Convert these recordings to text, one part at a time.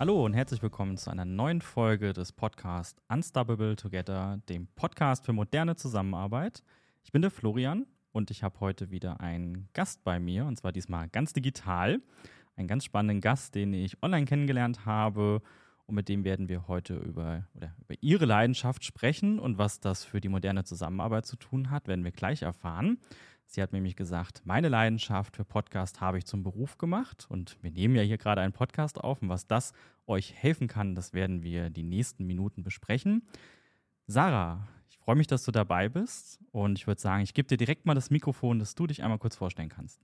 Hallo und herzlich willkommen zu einer neuen Folge des Podcasts Unstoppable Together, dem Podcast für moderne Zusammenarbeit. Ich bin der Florian und ich habe heute wieder einen Gast bei mir und zwar diesmal ganz digital. Einen ganz spannenden Gast, den ich online kennengelernt habe und mit dem werden wir heute über, oder über ihre Leidenschaft sprechen und was das für die moderne Zusammenarbeit zu tun hat, werden wir gleich erfahren. Sie hat nämlich gesagt, meine Leidenschaft für Podcast habe ich zum Beruf gemacht und wir nehmen ja hier gerade einen Podcast auf und was das euch helfen kann, das werden wir die nächsten Minuten besprechen. Sarah, ich freue mich, dass du dabei bist und ich würde sagen, ich gebe dir direkt mal das Mikrofon, dass du dich einmal kurz vorstellen kannst.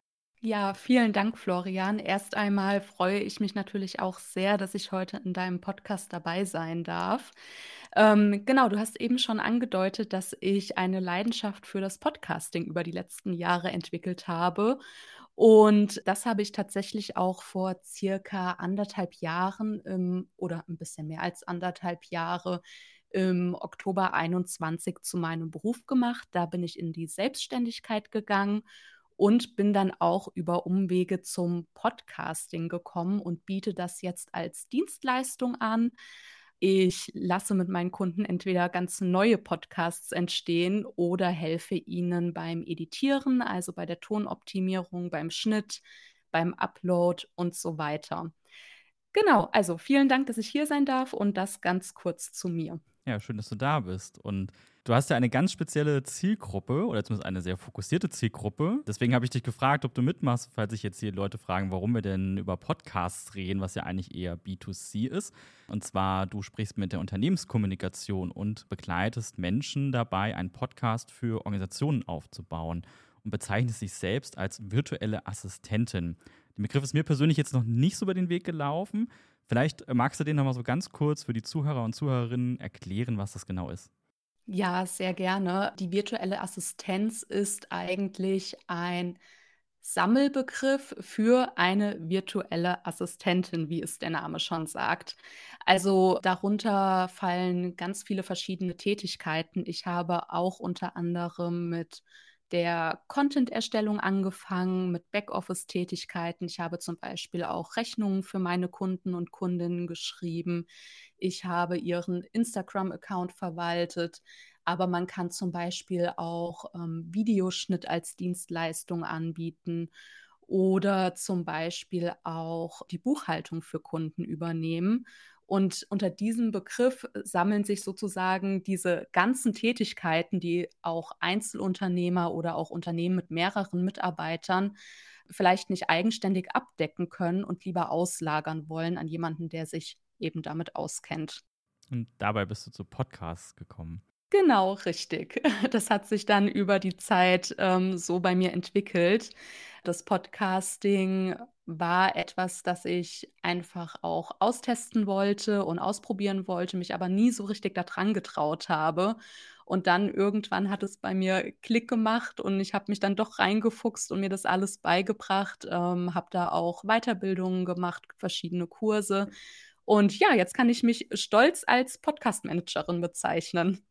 Ja, vielen Dank, Florian. Erst einmal freue ich mich natürlich auch sehr, dass ich heute in deinem Podcast dabei sein darf. Ähm, genau, du hast eben schon angedeutet, dass ich eine Leidenschaft für das Podcasting über die letzten Jahre entwickelt habe. Und das habe ich tatsächlich auch vor circa anderthalb Jahren ähm, oder ein bisschen mehr als anderthalb Jahre im Oktober 21 zu meinem Beruf gemacht. Da bin ich in die Selbstständigkeit gegangen und bin dann auch über Umwege zum Podcasting gekommen und biete das jetzt als Dienstleistung an. Ich lasse mit meinen Kunden entweder ganz neue Podcasts entstehen oder helfe ihnen beim Editieren, also bei der Tonoptimierung, beim Schnitt, beim Upload und so weiter. Genau, also vielen Dank, dass ich hier sein darf und das ganz kurz zu mir. Ja, schön, dass du da bist. Und du hast ja eine ganz spezielle Zielgruppe oder zumindest eine sehr fokussierte Zielgruppe. Deswegen habe ich dich gefragt, ob du mitmachst, falls sich jetzt hier Leute fragen, warum wir denn über Podcasts reden, was ja eigentlich eher B2C ist. Und zwar, du sprichst mit der Unternehmenskommunikation und begleitest Menschen dabei, einen Podcast für Organisationen aufzubauen und bezeichnest dich selbst als virtuelle Assistentin. Der Begriff ist mir persönlich jetzt noch nicht so über den Weg gelaufen. Vielleicht äh, magst du den nochmal so ganz kurz für die Zuhörer und Zuhörerinnen erklären, was das genau ist. Ja, sehr gerne. Die virtuelle Assistenz ist eigentlich ein Sammelbegriff für eine virtuelle Assistentin, wie es der Name schon sagt. Also darunter fallen ganz viele verschiedene Tätigkeiten. Ich habe auch unter anderem mit der Content-Erstellung angefangen, mit Backoffice-Tätigkeiten. Ich habe zum Beispiel auch Rechnungen für meine Kunden und Kundinnen geschrieben. Ich habe ihren Instagram-Account verwaltet. Aber man kann zum Beispiel auch ähm, Videoschnitt als Dienstleistung anbieten oder zum Beispiel auch die Buchhaltung für Kunden übernehmen. Und unter diesem Begriff äh, sammeln sich sozusagen diese ganzen Tätigkeiten, die auch Einzelunternehmer oder auch Unternehmen mit mehreren Mitarbeitern vielleicht nicht eigenständig abdecken können und lieber auslagern wollen an jemanden, der sich eben damit auskennt. Und dabei bist du zu Podcasts gekommen. Genau, richtig. Das hat sich dann über die Zeit ähm, so bei mir entwickelt. Das Podcasting war etwas, das ich einfach auch austesten wollte und ausprobieren wollte, mich aber nie so richtig daran getraut habe. Und dann irgendwann hat es bei mir Klick gemacht und ich habe mich dann doch reingefuchst und mir das alles beigebracht, ähm, habe da auch Weiterbildungen gemacht, verschiedene Kurse. Und ja, jetzt kann ich mich stolz als Podcast-Managerin bezeichnen.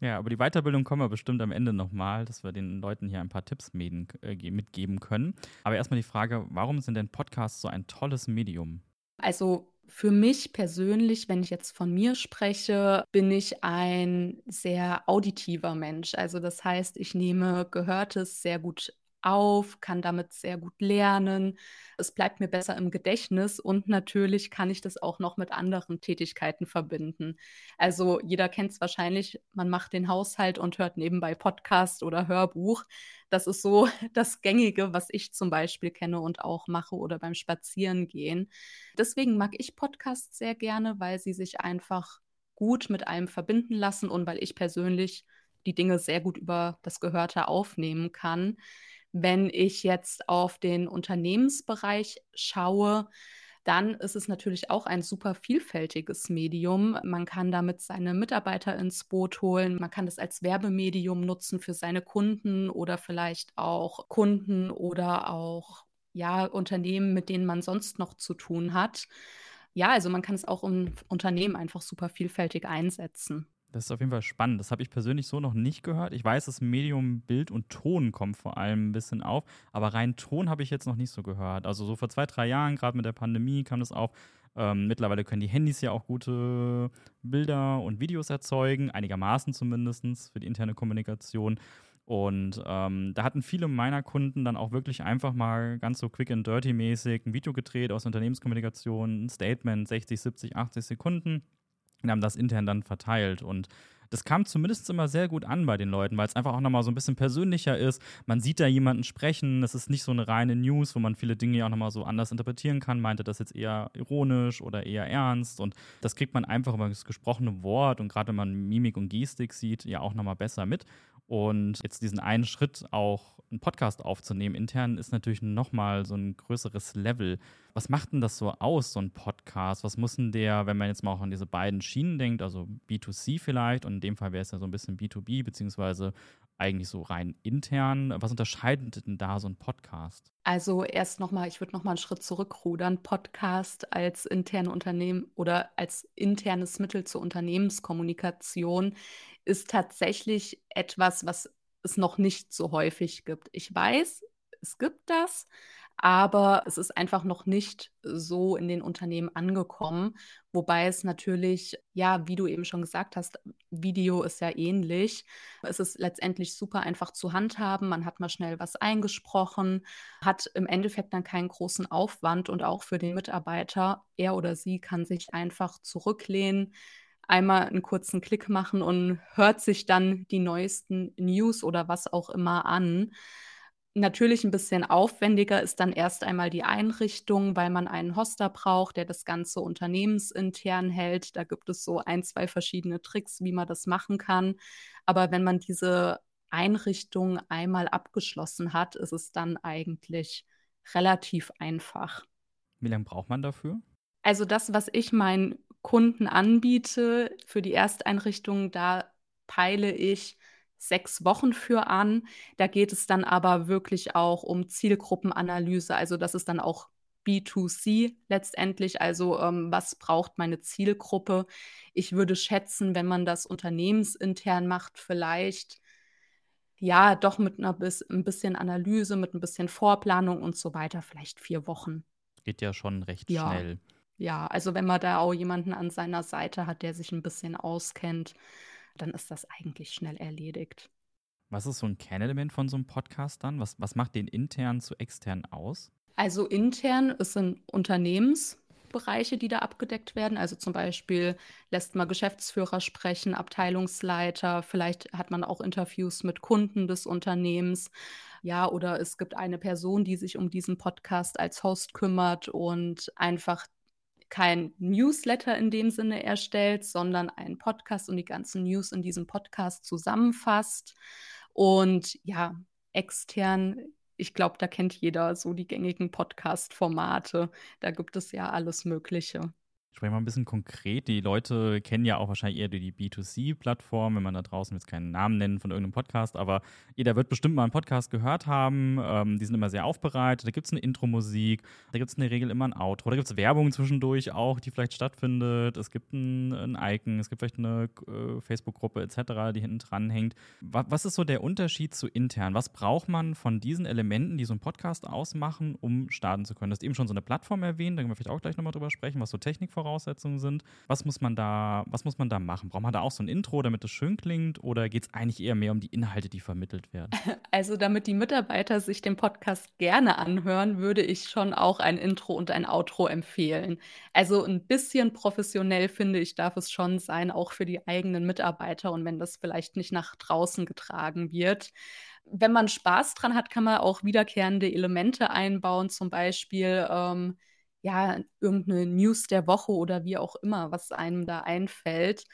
Ja, aber die Weiterbildung kommen wir bestimmt am Ende nochmal, dass wir den Leuten hier ein paar Tipps äh, mitgeben können. Aber erstmal die Frage, warum sind denn Podcasts so ein tolles Medium? Also für mich persönlich, wenn ich jetzt von mir spreche, bin ich ein sehr auditiver Mensch. Also das heißt, ich nehme Gehörtes sehr gut auf, kann damit sehr gut lernen. Es bleibt mir besser im Gedächtnis und natürlich kann ich das auch noch mit anderen Tätigkeiten verbinden. Also jeder kennt es wahrscheinlich, man macht den Haushalt und hört nebenbei Podcast oder Hörbuch. Das ist so das Gängige, was ich zum Beispiel kenne und auch mache oder beim Spazierengehen. Deswegen mag ich Podcasts sehr gerne, weil sie sich einfach gut mit einem verbinden lassen und weil ich persönlich die Dinge sehr gut über das Gehörte aufnehmen kann. Wenn ich jetzt auf den Unternehmensbereich schaue, dann ist es natürlich auch ein super vielfältiges Medium. Man kann damit seine Mitarbeiter ins Boot holen. Man kann das als Werbemedium nutzen für seine Kunden oder vielleicht auch Kunden oder auch ja, Unternehmen, mit denen man sonst noch zu tun hat. Ja, also man kann es auch im Unternehmen einfach super vielfältig einsetzen. Das ist auf jeden Fall spannend. Das habe ich persönlich so noch nicht gehört. Ich weiß, das Medium Bild und Ton kommt vor allem ein bisschen auf, aber rein Ton habe ich jetzt noch nicht so gehört. Also so vor zwei, drei Jahren, gerade mit der Pandemie, kam das auf. Ähm, mittlerweile können die Handys ja auch gute Bilder und Videos erzeugen, einigermaßen zumindest für die interne Kommunikation. Und ähm, da hatten viele meiner Kunden dann auch wirklich einfach mal ganz so quick and dirty mäßig ein Video gedreht aus Unternehmenskommunikation, ein Statement, 60, 70, 80 Sekunden und haben das intern dann verteilt. Und das kam zumindest immer sehr gut an bei den Leuten, weil es einfach auch nochmal so ein bisschen persönlicher ist. Man sieht da jemanden sprechen. Es ist nicht so eine reine News, wo man viele Dinge auch nochmal so anders interpretieren kann. Meinte das jetzt eher ironisch oder eher ernst? Und das kriegt man einfach über das gesprochene Wort und gerade wenn man Mimik und Gestik sieht, ja auch nochmal besser mit. Und jetzt diesen einen Schritt auch einen Podcast aufzunehmen intern ist natürlich nochmal so ein größeres Level. Was macht denn das so aus, so ein Podcast? Was muss denn der, wenn man jetzt mal auch an diese beiden Schienen denkt, also B2C vielleicht und in dem Fall wäre es ja so ein bisschen B2B, beziehungsweise eigentlich so rein intern. Was unterscheidet denn da so ein Podcast? Also erst nochmal, ich würde nochmal einen Schritt zurückrudern. Podcast als interne Unternehmen oder als internes Mittel zur Unternehmenskommunikation ist tatsächlich etwas, was es noch nicht so häufig gibt. Ich weiß, es gibt das, aber es ist einfach noch nicht so in den Unternehmen angekommen. Wobei es natürlich, ja, wie du eben schon gesagt hast, Video ist ja ähnlich. Es ist letztendlich super einfach zu handhaben. Man hat mal schnell was eingesprochen, hat im Endeffekt dann keinen großen Aufwand und auch für den Mitarbeiter, er oder sie kann sich einfach zurücklehnen, einmal einen kurzen Klick machen und hört sich dann die neuesten News oder was auch immer an. Natürlich ein bisschen aufwendiger ist dann erst einmal die Einrichtung, weil man einen Hoster braucht, der das Ganze unternehmensintern hält. Da gibt es so ein, zwei verschiedene Tricks, wie man das machen kann. Aber wenn man diese Einrichtung einmal abgeschlossen hat, ist es dann eigentlich relativ einfach. Wie lange braucht man dafür? Also das, was ich meinen Kunden anbiete für die Ersteinrichtung, da peile ich sechs Wochen für an. Da geht es dann aber wirklich auch um Zielgruppenanalyse. Also das ist dann auch B2C letztendlich. Also ähm, was braucht meine Zielgruppe? Ich würde schätzen, wenn man das unternehmensintern macht, vielleicht ja doch mit einer bis, ein bisschen Analyse, mit ein bisschen Vorplanung und so weiter, vielleicht vier Wochen. Geht ja schon recht ja. schnell. Ja, also wenn man da auch jemanden an seiner Seite hat, der sich ein bisschen auskennt, dann ist das eigentlich schnell erledigt. Was ist so ein Kernelement von so einem Podcast dann? Was, was macht den intern zu extern aus? Also intern, es sind Unternehmensbereiche, die da abgedeckt werden. Also zum Beispiel lässt man Geschäftsführer sprechen, Abteilungsleiter, vielleicht hat man auch Interviews mit Kunden des Unternehmens. Ja, oder es gibt eine Person, die sich um diesen Podcast als Host kümmert und einfach kein Newsletter in dem Sinne erstellt, sondern einen Podcast und die ganzen News in diesem Podcast zusammenfasst. Und ja, extern, ich glaube, da kennt jeder so die gängigen Podcast-Formate. Da gibt es ja alles Mögliche. Sprechen wir mal ein bisschen konkret. Die Leute kennen ja auch wahrscheinlich eher die B2C-Plattform, wenn man da draußen jetzt keinen Namen nennen von irgendeinem Podcast, aber jeder wird bestimmt mal einen Podcast gehört haben. Ähm, die sind immer sehr aufbereitet. Da gibt es eine Intro-Musik, da gibt es in der Regel immer ein Outro, da gibt es Werbung zwischendurch auch, die vielleicht stattfindet. Es gibt ein, ein Icon, es gibt vielleicht eine äh, Facebook-Gruppe etc., die hinten dran hängt. Was, was ist so der Unterschied zu intern? Was braucht man von diesen Elementen, die so einen Podcast ausmachen, um starten zu können? Du hast eben schon so eine Plattform erwähnt, da können wir vielleicht auch gleich nochmal drüber sprechen, was so Technik Voraussetzungen sind. Was muss man da, was muss man da machen? Braucht man da auch so ein Intro, damit es schön klingt? Oder geht es eigentlich eher mehr um die Inhalte, die vermittelt werden? Also, damit die Mitarbeiter sich den Podcast gerne anhören, würde ich schon auch ein Intro und ein Outro empfehlen. Also ein bisschen professionell finde ich, darf es schon sein, auch für die eigenen Mitarbeiter und wenn das vielleicht nicht nach draußen getragen wird wenn man Spaß dran hat, kann man auch wiederkehrende Elemente einbauen, zum Beispiel ähm, ja, irgendeine News der Woche oder wie auch immer, was einem da einfällt.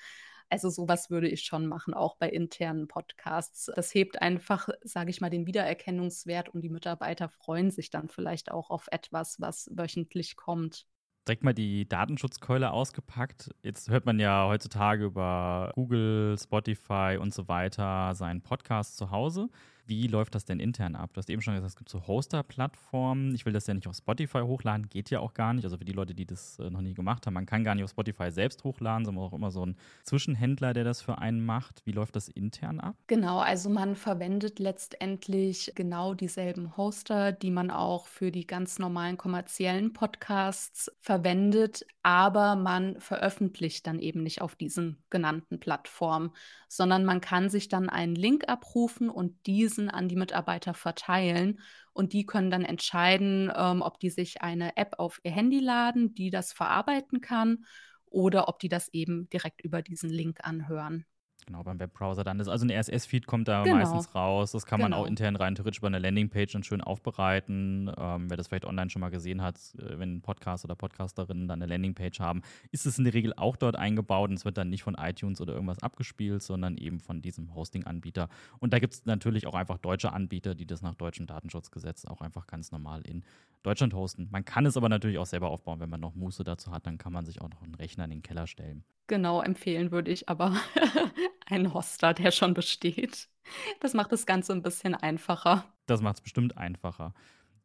Also sowas würde ich schon machen, auch bei internen Podcasts. Das hebt einfach, sage ich mal, den Wiedererkennungswert und die Mitarbeiter freuen sich dann vielleicht auch auf etwas, was wöchentlich kommt direkt mal die Datenschutzkeule ausgepackt. Jetzt hört man ja heutzutage über Google, Spotify und so weiter seinen Podcast zu Hause. Wie läuft das denn intern ab? Du hast eben schon gesagt, es gibt so Hoster-Plattformen. Ich will das ja nicht auf Spotify hochladen, geht ja auch gar nicht. Also für die Leute, die das äh, noch nie gemacht haben, man kann gar nicht auf Spotify selbst hochladen, sondern auch immer so ein Zwischenhändler, der das für einen macht. Wie läuft das intern ab? Genau, also man verwendet letztendlich genau dieselben Hoster, die man auch für die ganz normalen kommerziellen Podcasts verwendet, aber man veröffentlicht dann eben nicht auf diesen genannten Plattformen, sondern man kann sich dann einen Link abrufen und diesen an die Mitarbeiter verteilen. Und die können dann entscheiden, ähm, ob die sich eine App auf ihr Handy laden, die das verarbeiten kann, oder ob die das eben direkt über diesen Link anhören. Genau, beim Webbrowser dann ist also ein RSS-Feed kommt da genau. meistens raus. Das kann man auch genau. intern rein theoretisch bei einer Landingpage dann schön aufbereiten. Ähm, wer das vielleicht online schon mal gesehen hat, äh, wenn ein Podcast oder Podcasterinnen dann eine Landingpage haben, ist es in der Regel auch dort eingebaut und es wird dann nicht von iTunes oder irgendwas abgespielt, sondern eben von diesem Hosting-Anbieter. Und da gibt es natürlich auch einfach deutsche Anbieter, die das nach deutschem Datenschutzgesetz auch einfach ganz normal in Deutschland hosten. Man kann es aber natürlich auch selber aufbauen, wenn man noch Muße dazu hat, dann kann man sich auch noch einen Rechner in den Keller stellen. Genau, empfehlen würde ich aber einen Hoster, der schon besteht. Das macht das Ganze ein bisschen einfacher. Das macht es bestimmt einfacher.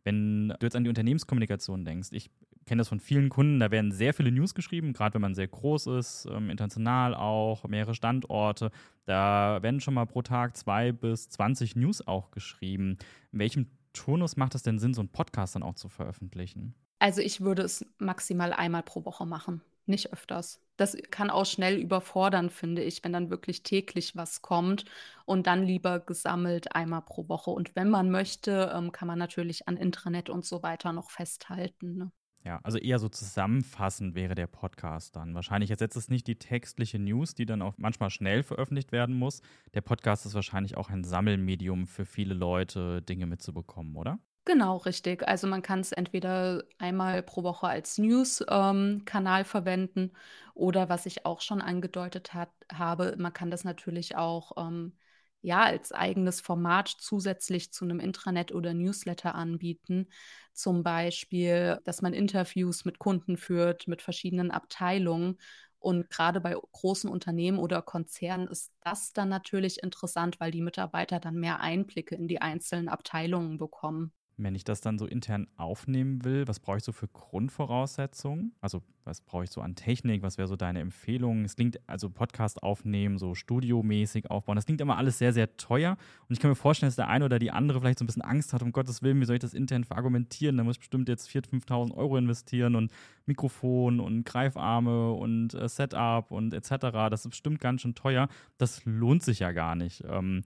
Wenn du jetzt an die Unternehmenskommunikation denkst, ich kenne das von vielen Kunden, da werden sehr viele News geschrieben, gerade wenn man sehr groß ist, ähm, international auch, mehrere Standorte. Da werden schon mal pro Tag zwei bis 20 News auch geschrieben. In welchem Turnus macht es denn Sinn, so einen Podcast dann auch zu veröffentlichen? Also ich würde es maximal einmal pro Woche machen nicht öfters. Das kann auch schnell überfordern, finde ich, wenn dann wirklich täglich was kommt und dann lieber gesammelt einmal pro Woche. Und wenn man möchte, ähm, kann man natürlich an Intranet und so weiter noch festhalten. Ne? Ja, also eher so zusammenfassend wäre der Podcast dann. Wahrscheinlich ersetzt es nicht die textliche News, die dann auch manchmal schnell veröffentlicht werden muss. Der Podcast ist wahrscheinlich auch ein Sammelmedium für viele Leute, Dinge mitzubekommen, oder? Genau, richtig. Also man kann es entweder einmal pro Woche als News-Kanal ähm, verwenden oder was ich auch schon angedeutet hat, habe, man kann das natürlich auch ähm, ja als eigenes Format zusätzlich zu einem Intranet oder Newsletter anbieten. Zum Beispiel, dass man Interviews mit Kunden führt, mit verschiedenen Abteilungen. Und gerade bei großen Unternehmen oder Konzernen ist das dann natürlich interessant, weil die Mitarbeiter dann mehr Einblicke in die einzelnen Abteilungen bekommen. Wenn ich das dann so intern aufnehmen will, was brauche ich so für Grundvoraussetzungen? Also was brauche ich so an Technik? Was wäre so deine Empfehlung? Es klingt, also Podcast aufnehmen, so studiomäßig aufbauen, das klingt immer alles sehr, sehr teuer. Und ich kann mir vorstellen, dass der eine oder die andere vielleicht so ein bisschen Angst hat, um Gottes Willen, wie soll ich das intern verargumentieren? Da muss ich bestimmt jetzt 4.000, 5.000 Euro investieren und Mikrofon und Greifarme und äh, Setup und etc. Das ist bestimmt ganz schön teuer. Das lohnt sich ja gar nicht. Ähm,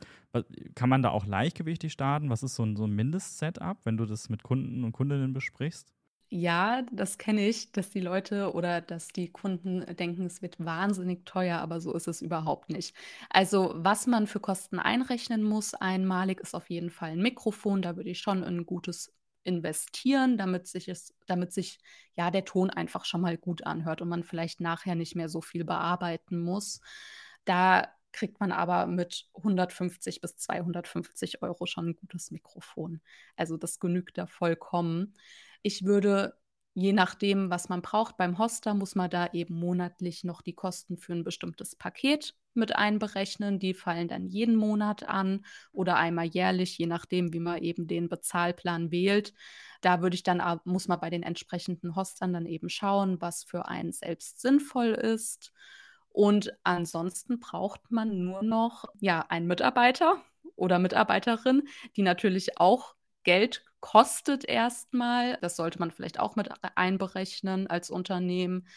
kann man da auch leichtgewichtig starten? Was ist so ein, so ein Mindest-Setup, wenn du das mit Kunden und Kundinnen besprichst? Ja, das kenne ich, dass die Leute oder dass die Kunden denken, es wird wahnsinnig teuer, aber so ist es überhaupt nicht. Also, was man für Kosten einrechnen muss, einmalig ist auf jeden Fall ein Mikrofon. Da würde ich schon ein gutes investieren, damit sich es, damit sich ja der Ton einfach schon mal gut anhört und man vielleicht nachher nicht mehr so viel bearbeiten muss. Da kriegt man aber mit 150 bis 250 Euro schon ein gutes Mikrofon. Also das genügt da vollkommen. Ich würde, je nachdem, was man braucht, beim Hoster muss man da eben monatlich noch die Kosten für ein bestimmtes Paket mit einberechnen. Die fallen dann jeden Monat an oder einmal jährlich, je nachdem, wie man eben den Bezahlplan wählt. Da würde ich dann, muss man bei den entsprechenden Hostern dann eben schauen, was für einen selbst sinnvoll ist. Und ansonsten braucht man nur noch ja, einen Mitarbeiter oder Mitarbeiterin, die natürlich auch Geld kostet erstmal. Das sollte man vielleicht auch mit einberechnen als Unternehmen.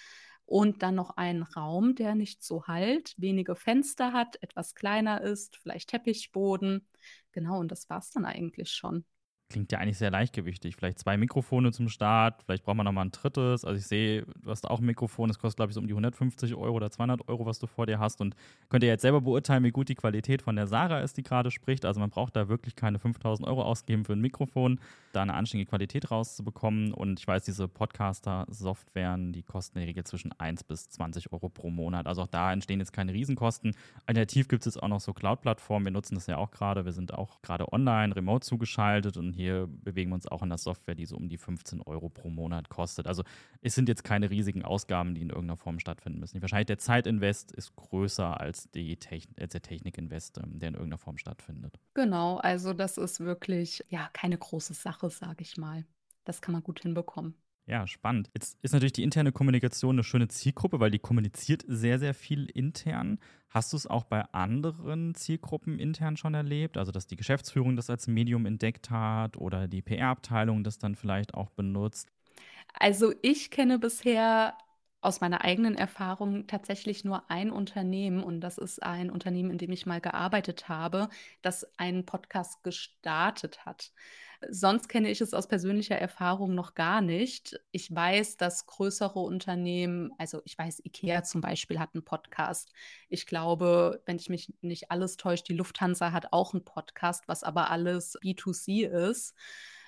Und dann noch einen Raum, der nicht so halt, wenige Fenster hat, etwas kleiner ist, vielleicht Teppichboden. Genau, und das war es dann eigentlich schon klingt ja eigentlich sehr leichtgewichtig. Vielleicht zwei Mikrofone zum Start, vielleicht braucht man nochmal ein drittes. Also ich sehe, du hast auch ein Mikrofon, das kostet glaube ich so um die 150 Euro oder 200 Euro, was du vor dir hast und könnt ihr jetzt selber beurteilen, wie gut die Qualität von der Sarah ist, die gerade spricht. Also man braucht da wirklich keine 5000 Euro ausgeben für ein Mikrofon, da eine anständige Qualität rauszubekommen und ich weiß, diese Podcaster-Softwaren, die kosten in der Regel zwischen 1 bis 20 Euro pro Monat. Also auch da entstehen jetzt keine Riesenkosten. Alternativ gibt es jetzt auch noch so Cloud-Plattformen, wir nutzen das ja auch gerade, wir sind auch gerade online, remote zugeschaltet und hier bewegen wir uns auch in der Software, die so um die 15 Euro pro Monat kostet. Also es sind jetzt keine riesigen Ausgaben, die in irgendeiner Form stattfinden müssen. Wahrscheinlich der Zeitinvest ist größer als, die Techn als der Technikinvest, ähm, der in irgendeiner Form stattfindet. Genau, also das ist wirklich ja keine große Sache, sage ich mal. Das kann man gut hinbekommen. Ja, spannend. Jetzt ist natürlich die interne Kommunikation eine schöne Zielgruppe, weil die kommuniziert sehr, sehr viel intern. Hast du es auch bei anderen Zielgruppen intern schon erlebt? Also, dass die Geschäftsführung das als Medium entdeckt hat oder die PR-Abteilung das dann vielleicht auch benutzt? Also, ich kenne bisher aus meiner eigenen Erfahrung tatsächlich nur ein Unternehmen und das ist ein Unternehmen, in dem ich mal gearbeitet habe, das einen Podcast gestartet hat. Sonst kenne ich es aus persönlicher Erfahrung noch gar nicht. Ich weiß, dass größere Unternehmen, also ich weiß, IKEA zum Beispiel hat einen Podcast. Ich glaube, wenn ich mich nicht alles täusche, die Lufthansa hat auch einen Podcast, was aber alles B2C ist.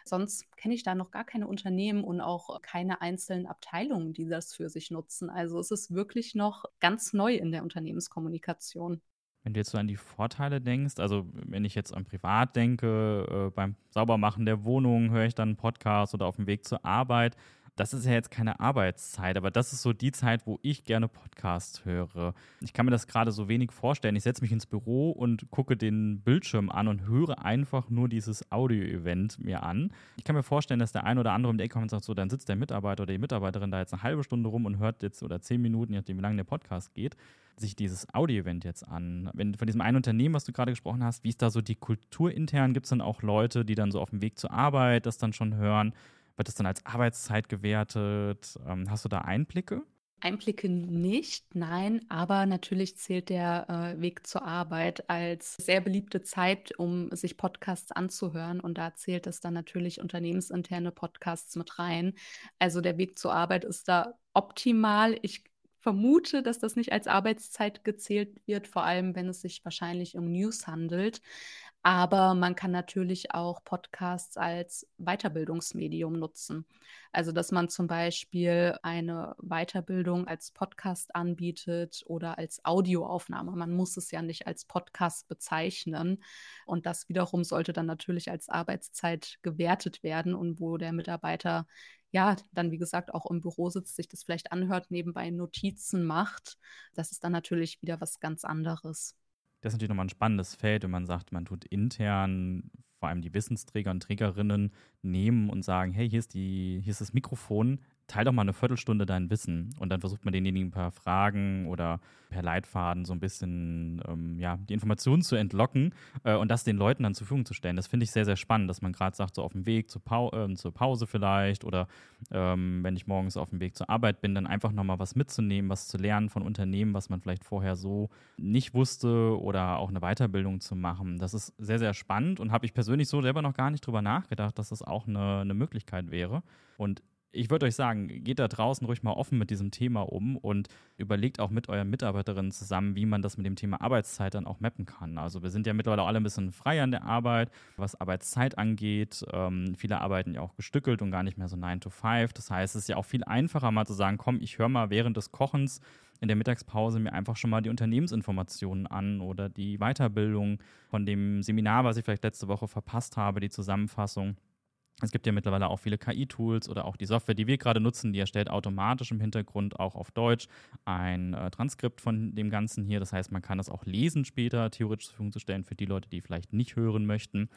Sonst kenne ich da noch gar keine Unternehmen und auch keine einzelnen Abteilungen, die das für sich nutzen. Also es ist wirklich noch ganz neu in der Unternehmenskommunikation. Wenn du jetzt so an die Vorteile denkst, also wenn ich jetzt an privat denke, äh, beim Saubermachen der Wohnung höre ich dann einen Podcast oder auf dem Weg zur Arbeit, das ist ja jetzt keine Arbeitszeit, aber das ist so die Zeit, wo ich gerne Podcasts höre. Ich kann mir das gerade so wenig vorstellen. Ich setze mich ins Büro und gucke den Bildschirm an und höre einfach nur dieses Audio-Event mir an. Ich kann mir vorstellen, dass der ein oder andere um die Ecke kommt und sagt, so, dann sitzt der Mitarbeiter oder die Mitarbeiterin da jetzt eine halbe Stunde rum und hört jetzt oder zehn Minuten, je nachdem, wie lange der Podcast geht, sich dieses Audio-Event jetzt an. Wenn von diesem einen Unternehmen, was du gerade gesprochen hast, wie ist da so die Kultur intern? Gibt es dann auch Leute, die dann so auf dem Weg zur Arbeit das dann schon hören? Wird das dann als Arbeitszeit gewertet? Ähm, hast du da Einblicke? Einblicke nicht, nein, aber natürlich zählt der äh, Weg zur Arbeit als sehr beliebte Zeit, um sich Podcasts anzuhören. Und da zählt es dann natürlich unternehmensinterne Podcasts mit rein. Also der Weg zur Arbeit ist da optimal. Ich vermute, dass das nicht als Arbeitszeit gezählt wird, vor allem wenn es sich wahrscheinlich um News handelt. Aber man kann natürlich auch Podcasts als Weiterbildungsmedium nutzen. Also, dass man zum Beispiel eine Weiterbildung als Podcast anbietet oder als Audioaufnahme. Man muss es ja nicht als Podcast bezeichnen. Und das wiederum sollte dann natürlich als Arbeitszeit gewertet werden und wo der Mitarbeiter ja, dann wie gesagt auch im Büro sitzt, sich das vielleicht anhört, nebenbei Notizen macht. Das ist dann natürlich wieder was ganz anderes. Das ist natürlich nochmal ein spannendes Feld, wenn man sagt, man tut intern vor allem die Wissensträger und Trägerinnen nehmen und sagen, hey, hier ist, die, hier ist das Mikrofon, teil doch mal eine Viertelstunde dein Wissen und dann versucht man denjenigen ein paar Fragen oder per Leitfaden so ein bisschen ähm, ja, die Informationen zu entlocken äh, und das den Leuten dann zur Verfügung zu stellen. Das finde ich sehr, sehr spannend, dass man gerade sagt, so auf dem Weg zur, Pau äh, zur Pause vielleicht oder ähm, wenn ich morgens auf dem Weg zur Arbeit bin, dann einfach nochmal was mitzunehmen, was zu lernen von Unternehmen, was man vielleicht vorher so nicht wusste oder auch eine Weiterbildung zu machen. Das ist sehr, sehr spannend und habe ich persönlich so selber noch gar nicht drüber nachgedacht, dass das auch eine, eine Möglichkeit wäre. Und ich würde euch sagen, geht da draußen ruhig mal offen mit diesem Thema um und überlegt auch mit euren Mitarbeiterinnen zusammen, wie man das mit dem Thema Arbeitszeit dann auch mappen kann. Also wir sind ja mittlerweile alle ein bisschen freier in der Arbeit, was Arbeitszeit angeht. Ähm, viele arbeiten ja auch gestückelt und gar nicht mehr so 9 to 5. Das heißt, es ist ja auch viel einfacher mal zu sagen, komm, ich höre mal während des Kochens in der Mittagspause mir einfach schon mal die Unternehmensinformationen an oder die Weiterbildung von dem Seminar, was ich vielleicht letzte Woche verpasst habe, die Zusammenfassung. Es gibt ja mittlerweile auch viele KI-Tools oder auch die Software, die wir gerade nutzen, die erstellt automatisch im Hintergrund auch auf Deutsch ein äh, Transkript von dem Ganzen hier. Das heißt, man kann das auch lesen später, theoretisch zur Verfügung zu stellen für die Leute, die vielleicht nicht hören möchten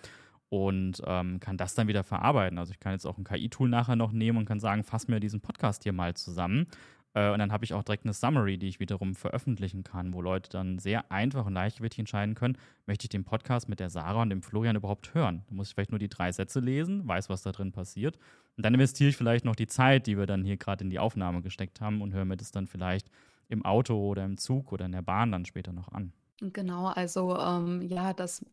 und ähm, kann das dann wieder verarbeiten. Also ich kann jetzt auch ein KI-Tool nachher noch nehmen und kann sagen, fass mir diesen Podcast hier mal zusammen und dann habe ich auch direkt eine Summary, die ich wiederum veröffentlichen kann, wo Leute dann sehr einfach und leichtgewichtig entscheiden können, möchte ich den Podcast mit der Sarah und dem Florian überhaupt hören. Da muss ich vielleicht nur die drei Sätze lesen, weiß, was da drin passiert. Und dann investiere ich vielleicht noch die Zeit, die wir dann hier gerade in die Aufnahme gesteckt haben und höre mir das dann vielleicht im Auto oder im Zug oder in der Bahn dann später noch an. Genau, also ähm, ja, das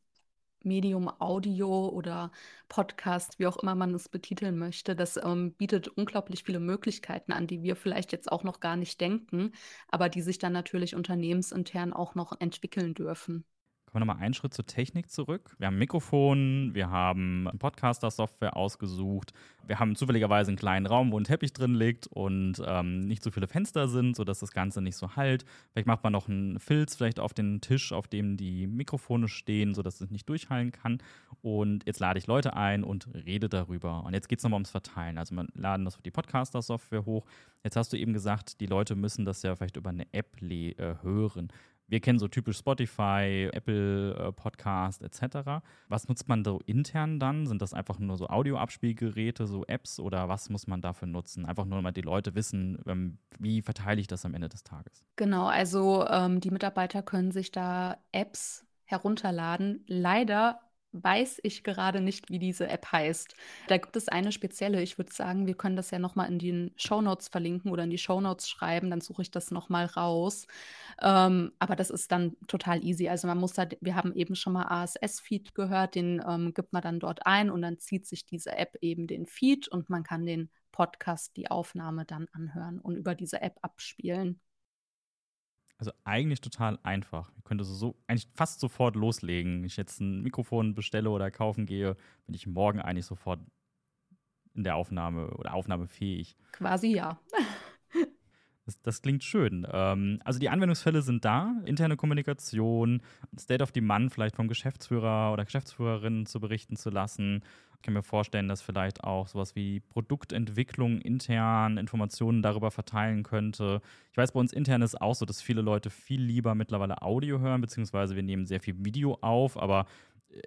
Medium Audio oder Podcast, wie auch immer man es betiteln möchte, das ähm, bietet unglaublich viele Möglichkeiten an, die wir vielleicht jetzt auch noch gar nicht denken, aber die sich dann natürlich unternehmensintern auch noch entwickeln dürfen. Kommen wir nochmal einen Schritt zur Technik zurück. Wir haben ein Mikrofon, wir haben Podcaster-Software ausgesucht, wir haben zufälligerweise einen kleinen Raum, wo ein Teppich drin liegt und ähm, nicht so viele Fenster sind, sodass das Ganze nicht so halt. Vielleicht macht man noch einen Filz vielleicht auf den Tisch, auf dem die Mikrofone stehen, sodass es nicht durchhallen kann. Und jetzt lade ich Leute ein und rede darüber. Und jetzt geht es nochmal ums Verteilen. Also man laden das auf die Podcaster-Software hoch. Jetzt hast du eben gesagt, die Leute müssen das ja vielleicht über eine App äh, hören wir kennen so typisch Spotify, Apple äh, Podcast etc. Was nutzt man so intern dann? Sind das einfach nur so Audioabspielgeräte, so Apps oder was muss man dafür nutzen? Einfach nur, damit die Leute wissen, ähm, wie verteile ich das am Ende des Tages? Genau, also ähm, die Mitarbeiter können sich da Apps herunterladen. Leider weiß ich gerade nicht, wie diese App heißt. Da gibt es eine spezielle. Ich würde sagen, wir können das ja nochmal in den Shownotes verlinken oder in die Shownotes schreiben. Dann suche ich das nochmal raus. Ähm, aber das ist dann total easy. Also man muss da, wir haben eben schon mal ASS-Feed gehört, den ähm, gibt man dann dort ein und dann zieht sich diese App eben den Feed und man kann den Podcast, die Aufnahme dann anhören und über diese App abspielen. Also eigentlich total einfach. Ich könnte so eigentlich fast sofort loslegen. Wenn ich jetzt ein Mikrofon bestelle oder kaufen gehe, bin ich morgen eigentlich sofort in der Aufnahme oder aufnahmefähig. Quasi ja. Das, das klingt schön. Ähm, also die Anwendungsfälle sind da. Interne Kommunikation, State of Demand vielleicht vom Geschäftsführer oder Geschäftsführerin zu berichten zu lassen. Ich kann mir vorstellen, dass vielleicht auch sowas wie Produktentwicklung intern Informationen darüber verteilen könnte. Ich weiß, bei uns intern ist auch so, dass viele Leute viel lieber mittlerweile Audio hören, beziehungsweise wir nehmen sehr viel Video auf, aber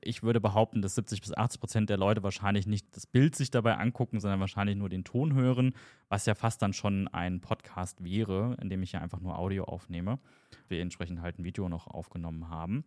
ich würde behaupten, dass 70 bis 80 Prozent der Leute wahrscheinlich nicht das Bild sich dabei angucken, sondern wahrscheinlich nur den Ton hören, was ja fast dann schon ein Podcast wäre, in dem ich ja einfach nur Audio aufnehme. Wir entsprechend halt ein Video noch aufgenommen haben.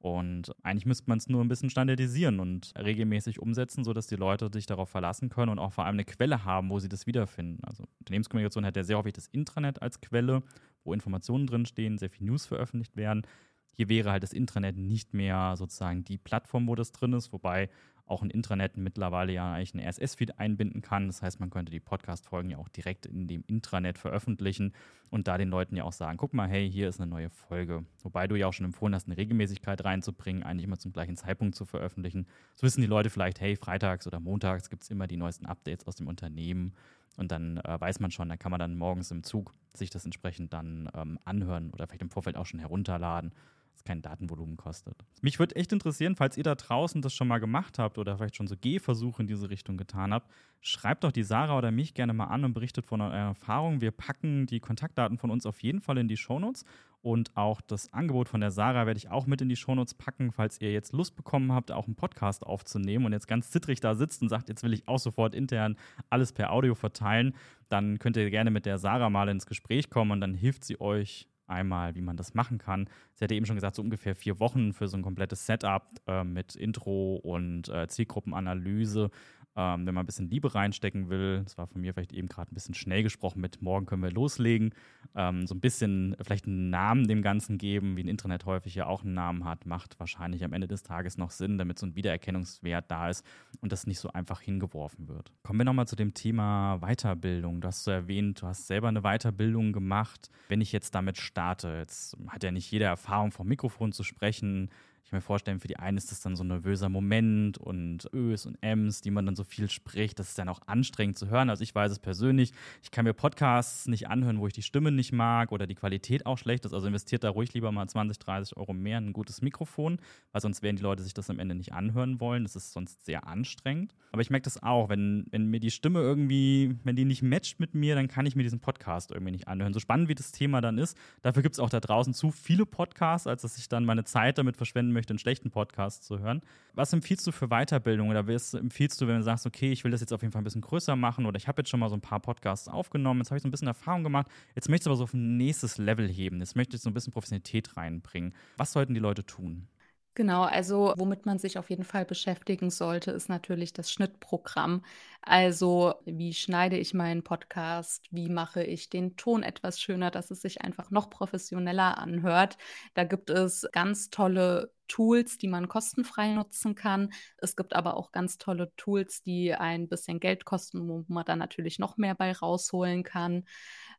Und eigentlich müsste man es nur ein bisschen standardisieren und regelmäßig umsetzen, sodass die Leute sich darauf verlassen können und auch vor allem eine Quelle haben, wo sie das wiederfinden. Also Unternehmenskommunikation hat ja sehr häufig das Intranet als Quelle, wo Informationen drinstehen, sehr viel News veröffentlicht werden. Hier wäre halt das Intranet nicht mehr sozusagen die Plattform, wo das drin ist, wobei auch ein Intranet mittlerweile ja eigentlich ein RSS-Feed einbinden kann. Das heißt, man könnte die Podcast-Folgen ja auch direkt in dem Intranet veröffentlichen und da den Leuten ja auch sagen, guck mal, hey, hier ist eine neue Folge. Wobei du ja auch schon empfohlen hast, eine Regelmäßigkeit reinzubringen, eigentlich immer zum gleichen Zeitpunkt zu veröffentlichen. So wissen die Leute vielleicht, hey, freitags oder montags gibt es immer die neuesten Updates aus dem Unternehmen. Und dann äh, weiß man schon, da kann man dann morgens im Zug sich das entsprechend dann ähm, anhören oder vielleicht im Vorfeld auch schon herunterladen es kein Datenvolumen kostet. Mich würde echt interessieren, falls ihr da draußen das schon mal gemacht habt oder vielleicht schon so Gehversuche in diese Richtung getan habt, schreibt doch die Sarah oder mich gerne mal an und berichtet von eurer Erfahrung. Wir packen die Kontaktdaten von uns auf jeden Fall in die Shownotes und auch das Angebot von der Sarah werde ich auch mit in die Shownotes packen, falls ihr jetzt Lust bekommen habt, auch einen Podcast aufzunehmen und jetzt ganz zittrig da sitzt und sagt, jetzt will ich auch sofort intern alles per Audio verteilen, dann könnt ihr gerne mit der Sarah mal ins Gespräch kommen und dann hilft sie euch einmal, wie man das machen kann. Sie hatte eben schon gesagt, so ungefähr vier Wochen für so ein komplettes Setup äh, mit Intro und äh, Zielgruppenanalyse ähm, wenn man ein bisschen Liebe reinstecken will, das war von mir vielleicht eben gerade ein bisschen schnell gesprochen mit morgen können wir loslegen, ähm, so ein bisschen vielleicht einen Namen dem Ganzen geben, wie ein Internet häufig ja auch einen Namen hat, macht wahrscheinlich am Ende des Tages noch Sinn, damit so ein Wiedererkennungswert da ist und das nicht so einfach hingeworfen wird. Kommen wir nochmal zu dem Thema Weiterbildung. Du hast so erwähnt, du hast selber eine Weiterbildung gemacht. Wenn ich jetzt damit starte, jetzt hat ja nicht jeder Erfahrung vom Mikrofon zu sprechen, ich mir vorstellen, für die einen ist das dann so ein nervöser Moment und Ös und Ms, die man dann so viel spricht. Das ist dann auch anstrengend zu hören. Also ich weiß es persönlich. Ich kann mir Podcasts nicht anhören, wo ich die Stimme nicht mag oder die Qualität auch schlecht ist. Also investiert da ruhig lieber mal 20, 30 Euro mehr in ein gutes Mikrofon, weil sonst werden die Leute sich das am Ende nicht anhören wollen. Das ist sonst sehr anstrengend. Aber ich merke das auch, wenn, wenn mir die Stimme irgendwie, wenn die nicht matcht mit mir, dann kann ich mir diesen Podcast irgendwie nicht anhören. So spannend wie das Thema dann ist, dafür gibt es auch da draußen zu viele Podcasts, als dass ich dann meine Zeit damit verschwenden möchte möchte, einen schlechten Podcast zu hören. Was empfiehlst du für Weiterbildung oder was empfiehlst du, wenn du sagst, okay, ich will das jetzt auf jeden Fall ein bisschen größer machen oder ich habe jetzt schon mal so ein paar Podcasts aufgenommen, jetzt habe ich so ein bisschen Erfahrung gemacht, jetzt möchte ich es aber so auf ein nächstes Level heben, jetzt möchte ich so ein bisschen Professionalität reinbringen. Was sollten die Leute tun? Genau, also womit man sich auf jeden Fall beschäftigen sollte, ist natürlich das Schnittprogramm. Also wie schneide ich meinen Podcast, wie mache ich den Ton etwas schöner, dass es sich einfach noch professioneller anhört. Da gibt es ganz tolle Tools, die man kostenfrei nutzen kann. Es gibt aber auch ganz tolle Tools, die ein bisschen Geld kosten, wo man dann natürlich noch mehr bei rausholen kann.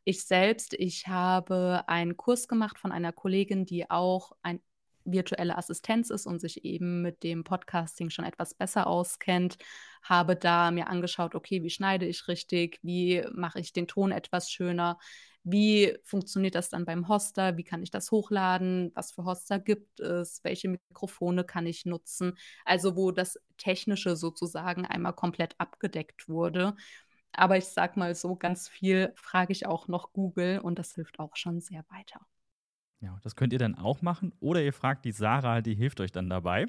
Ich selbst, ich habe einen Kurs gemacht von einer Kollegin, die auch ein virtuelle Assistenz ist und sich eben mit dem Podcasting schon etwas besser auskennt. Habe da mir angeschaut, okay, wie schneide ich richtig, wie mache ich den Ton etwas schöner, wie funktioniert das dann beim Hoster, wie kann ich das hochladen, was für Hoster gibt es, welche Mikrofone kann ich nutzen. Also wo das Technische sozusagen einmal komplett abgedeckt wurde. Aber ich sag mal so, ganz viel frage ich auch noch Google und das hilft auch schon sehr weiter. Ja, das könnt ihr dann auch machen. Oder ihr fragt die Sarah, die hilft euch dann dabei,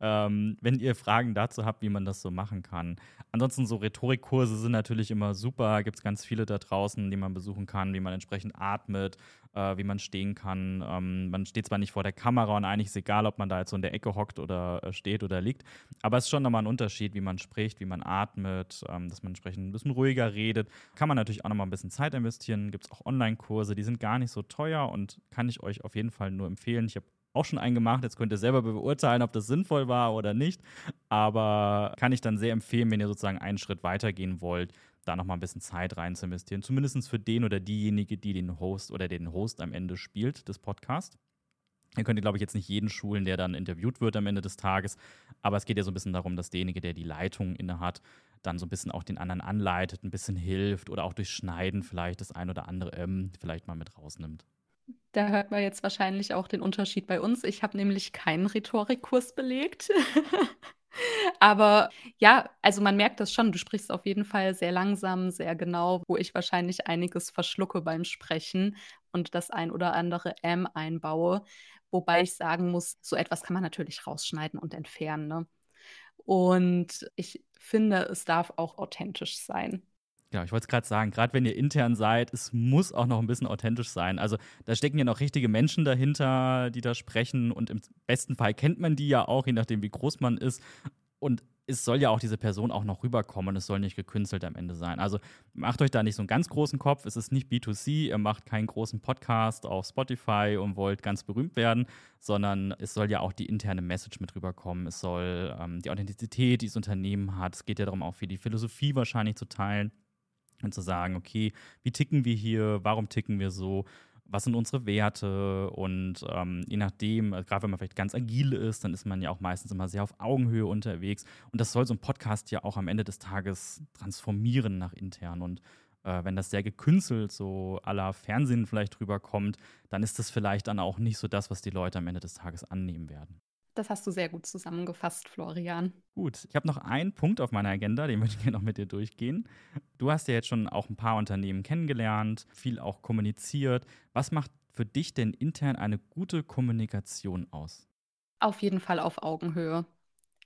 ähm, wenn ihr Fragen dazu habt, wie man das so machen kann. Ansonsten so Rhetorikkurse sind natürlich immer super. Gibt es ganz viele da draußen, die man besuchen kann, wie man entsprechend atmet, äh, wie man stehen kann. Ähm, man steht zwar nicht vor der Kamera und eigentlich ist egal, ob man da jetzt so in der Ecke hockt oder äh, steht oder liegt, aber es ist schon nochmal ein Unterschied, wie man spricht, wie man atmet, ähm, dass man entsprechend ein bisschen ruhiger redet. Kann man natürlich auch nochmal ein bisschen Zeit investieren. Gibt es auch Online-Kurse, die sind gar nicht so teuer und kann ich euch auf jeden Fall nur empfehlen. Ich habe auch schon einen gemacht. Jetzt könnt ihr selber beurteilen, ob das sinnvoll war oder nicht. Aber kann ich dann sehr empfehlen, wenn ihr sozusagen einen Schritt weitergehen wollt, da nochmal ein bisschen Zeit rein zu investieren. Zumindest für den oder diejenige, die den Host oder den Host am Ende spielt des Podcasts. Ihr könnt, glaube ich, jetzt nicht jeden schulen, der dann interviewt wird am Ende des Tages. Aber es geht ja so ein bisschen darum, dass derjenige, der die Leitung innehat, dann so ein bisschen auch den anderen anleitet, ein bisschen hilft oder auch durch Schneiden vielleicht das ein oder andere M vielleicht mal mit rausnimmt. Da hört man jetzt wahrscheinlich auch den Unterschied bei uns. Ich habe nämlich keinen Rhetorikkurs belegt. Aber ja, also man merkt das schon. Du sprichst auf jeden Fall sehr langsam, sehr genau, wo ich wahrscheinlich einiges verschlucke beim Sprechen und das ein oder andere M einbaue. Wobei ich sagen muss, so etwas kann man natürlich rausschneiden und entfernen. Ne? Und ich finde, es darf auch authentisch sein. Genau, ich wollte es gerade sagen, gerade wenn ihr intern seid, es muss auch noch ein bisschen authentisch sein. Also da stecken ja noch richtige Menschen dahinter, die da sprechen und im besten Fall kennt man die ja auch, je nachdem wie groß man ist. Und es soll ja auch diese Person auch noch rüberkommen und es soll nicht gekünstelt am Ende sein. Also macht euch da nicht so einen ganz großen Kopf. Es ist nicht B2C, ihr macht keinen großen Podcast auf Spotify und wollt ganz berühmt werden, sondern es soll ja auch die interne Message mit rüberkommen. Es soll ähm, die Authentizität, die das Unternehmen hat. Es geht ja darum, auch für die Philosophie wahrscheinlich zu teilen und zu sagen, okay, wie ticken wir hier, warum ticken wir so, was sind unsere Werte? Und ähm, je nachdem, äh, gerade wenn man vielleicht ganz agil ist, dann ist man ja auch meistens immer sehr auf Augenhöhe unterwegs. Und das soll so ein Podcast ja auch am Ende des Tages transformieren nach intern. Und äh, wenn das sehr gekünstelt so aller Fernsehen vielleicht rüberkommt, dann ist das vielleicht dann auch nicht so das, was die Leute am Ende des Tages annehmen werden. Das hast du sehr gut zusammengefasst, Florian. Gut, ich habe noch einen Punkt auf meiner Agenda, den möchte ich gerne noch mit dir durchgehen. Du hast ja jetzt schon auch ein paar Unternehmen kennengelernt, viel auch kommuniziert. Was macht für dich denn intern eine gute Kommunikation aus? Auf jeden Fall auf Augenhöhe.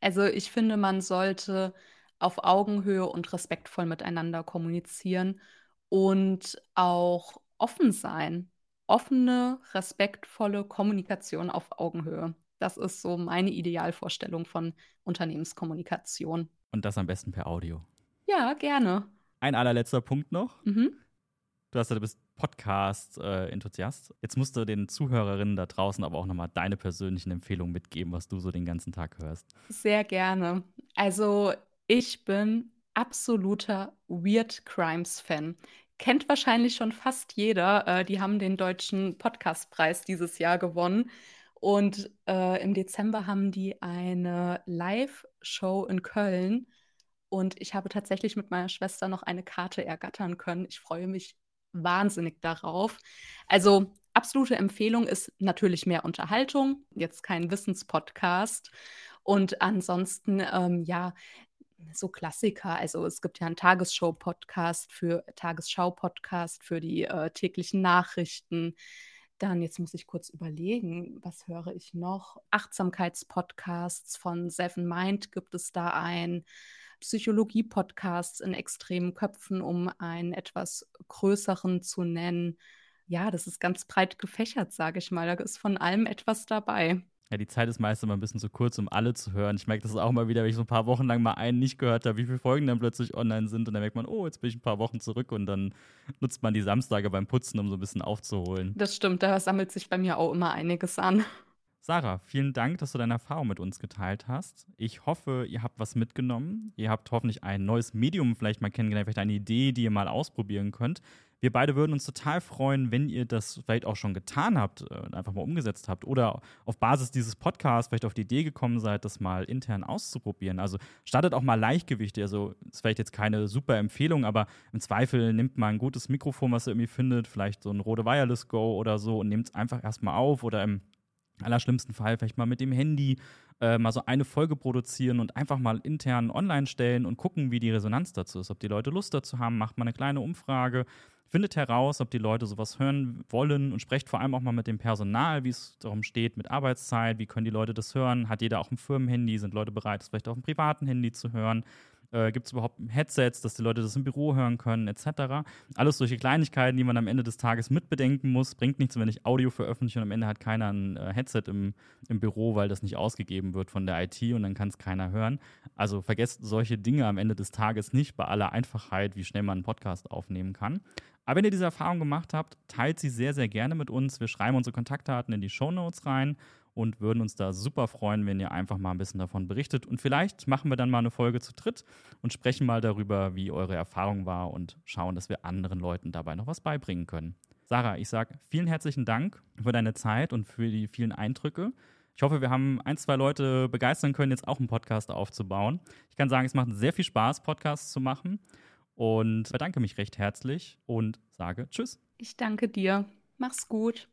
Also ich finde, man sollte auf Augenhöhe und respektvoll miteinander kommunizieren und auch offen sein. Offene, respektvolle Kommunikation auf Augenhöhe. Das ist so meine Idealvorstellung von Unternehmenskommunikation. Und das am besten per Audio. Ja, gerne. Ein allerletzter Punkt noch. Mhm. Du hast ja, du bist Podcast-Enthusiast. Äh, Jetzt musst du den Zuhörerinnen da draußen aber auch nochmal deine persönlichen Empfehlungen mitgeben, was du so den ganzen Tag hörst. Sehr gerne. Also, ich bin absoluter Weird Crimes-Fan. Kennt wahrscheinlich schon fast jeder. Äh, die haben den deutschen Podcastpreis dieses Jahr gewonnen. Und äh, im Dezember haben die eine Live-Show in Köln. Und ich habe tatsächlich mit meiner Schwester noch eine Karte ergattern können. Ich freue mich wahnsinnig darauf. Also absolute Empfehlung ist natürlich mehr Unterhaltung, jetzt kein Wissenspodcast. Und ansonsten, ähm, ja, so Klassiker. Also es gibt ja einen Tagesshow-Podcast für Tagesschau-Podcast für die äh, täglichen Nachrichten. Dann, jetzt muss ich kurz überlegen, was höre ich noch? Achtsamkeitspodcasts von Seven Mind gibt es da ein. Psychologie-Podcasts in extremen Köpfen, um einen etwas größeren zu nennen. Ja, das ist ganz breit gefächert, sage ich mal. Da ist von allem etwas dabei. Ja, die Zeit ist meist immer ein bisschen zu kurz, um alle zu hören. Ich merke das auch mal wieder, wenn ich so ein paar Wochen lang mal einen nicht gehört habe, wie viele Folgen dann plötzlich online sind. Und dann merkt man, oh, jetzt bin ich ein paar Wochen zurück und dann nutzt man die Samstage beim Putzen, um so ein bisschen aufzuholen. Das stimmt, da sammelt sich bei mir auch immer einiges an. Sarah, vielen Dank, dass du deine Erfahrung mit uns geteilt hast. Ich hoffe, ihr habt was mitgenommen. Ihr habt hoffentlich ein neues Medium vielleicht mal kennengelernt, vielleicht eine Idee, die ihr mal ausprobieren könnt. Wir beide würden uns total freuen, wenn ihr das vielleicht auch schon getan habt, äh, einfach mal umgesetzt habt oder auf Basis dieses Podcasts vielleicht auf die Idee gekommen seid, das mal intern auszuprobieren. Also startet auch mal Leichtgewichte. Also ist vielleicht jetzt keine super Empfehlung, aber im Zweifel nimmt mal ein gutes Mikrofon, was ihr irgendwie findet, vielleicht so ein Rode Wireless Go oder so und nehmt es einfach erstmal auf oder im allerschlimmsten Fall vielleicht mal mit dem Handy äh, mal so eine Folge produzieren und einfach mal intern online stellen und gucken, wie die Resonanz dazu ist. Ob die Leute Lust dazu haben, macht mal eine kleine Umfrage, findet heraus, ob die Leute sowas hören wollen und sprecht vor allem auch mal mit dem Personal, wie es darum steht, mit Arbeitszeit, wie können die Leute das hören, hat jeder auch ein Firmenhandy, sind Leute bereit, es vielleicht auf dem privaten Handy zu hören äh, Gibt es überhaupt Headsets, dass die Leute das im Büro hören können, etc. Alles solche Kleinigkeiten, die man am Ende des Tages mitbedenken muss. Bringt nichts, wenn ich Audio veröffentliche und am Ende hat keiner ein äh, Headset im, im Büro, weil das nicht ausgegeben wird von der IT und dann kann es keiner hören. Also vergesst solche Dinge am Ende des Tages nicht bei aller Einfachheit, wie schnell man einen Podcast aufnehmen kann. Aber wenn ihr diese Erfahrung gemacht habt, teilt sie sehr, sehr gerne mit uns. Wir schreiben unsere Kontaktdaten in die Show Notes rein und würden uns da super freuen, wenn ihr einfach mal ein bisschen davon berichtet. Und vielleicht machen wir dann mal eine Folge zu dritt und sprechen mal darüber, wie eure Erfahrung war und schauen, dass wir anderen Leuten dabei noch was beibringen können. Sarah, ich sage vielen herzlichen Dank für deine Zeit und für die vielen Eindrücke. Ich hoffe, wir haben ein, zwei Leute begeistern können, jetzt auch einen Podcast aufzubauen. Ich kann sagen, es macht sehr viel Spaß, Podcasts zu machen und bedanke mich recht herzlich und sage Tschüss. Ich danke dir. Mach's gut.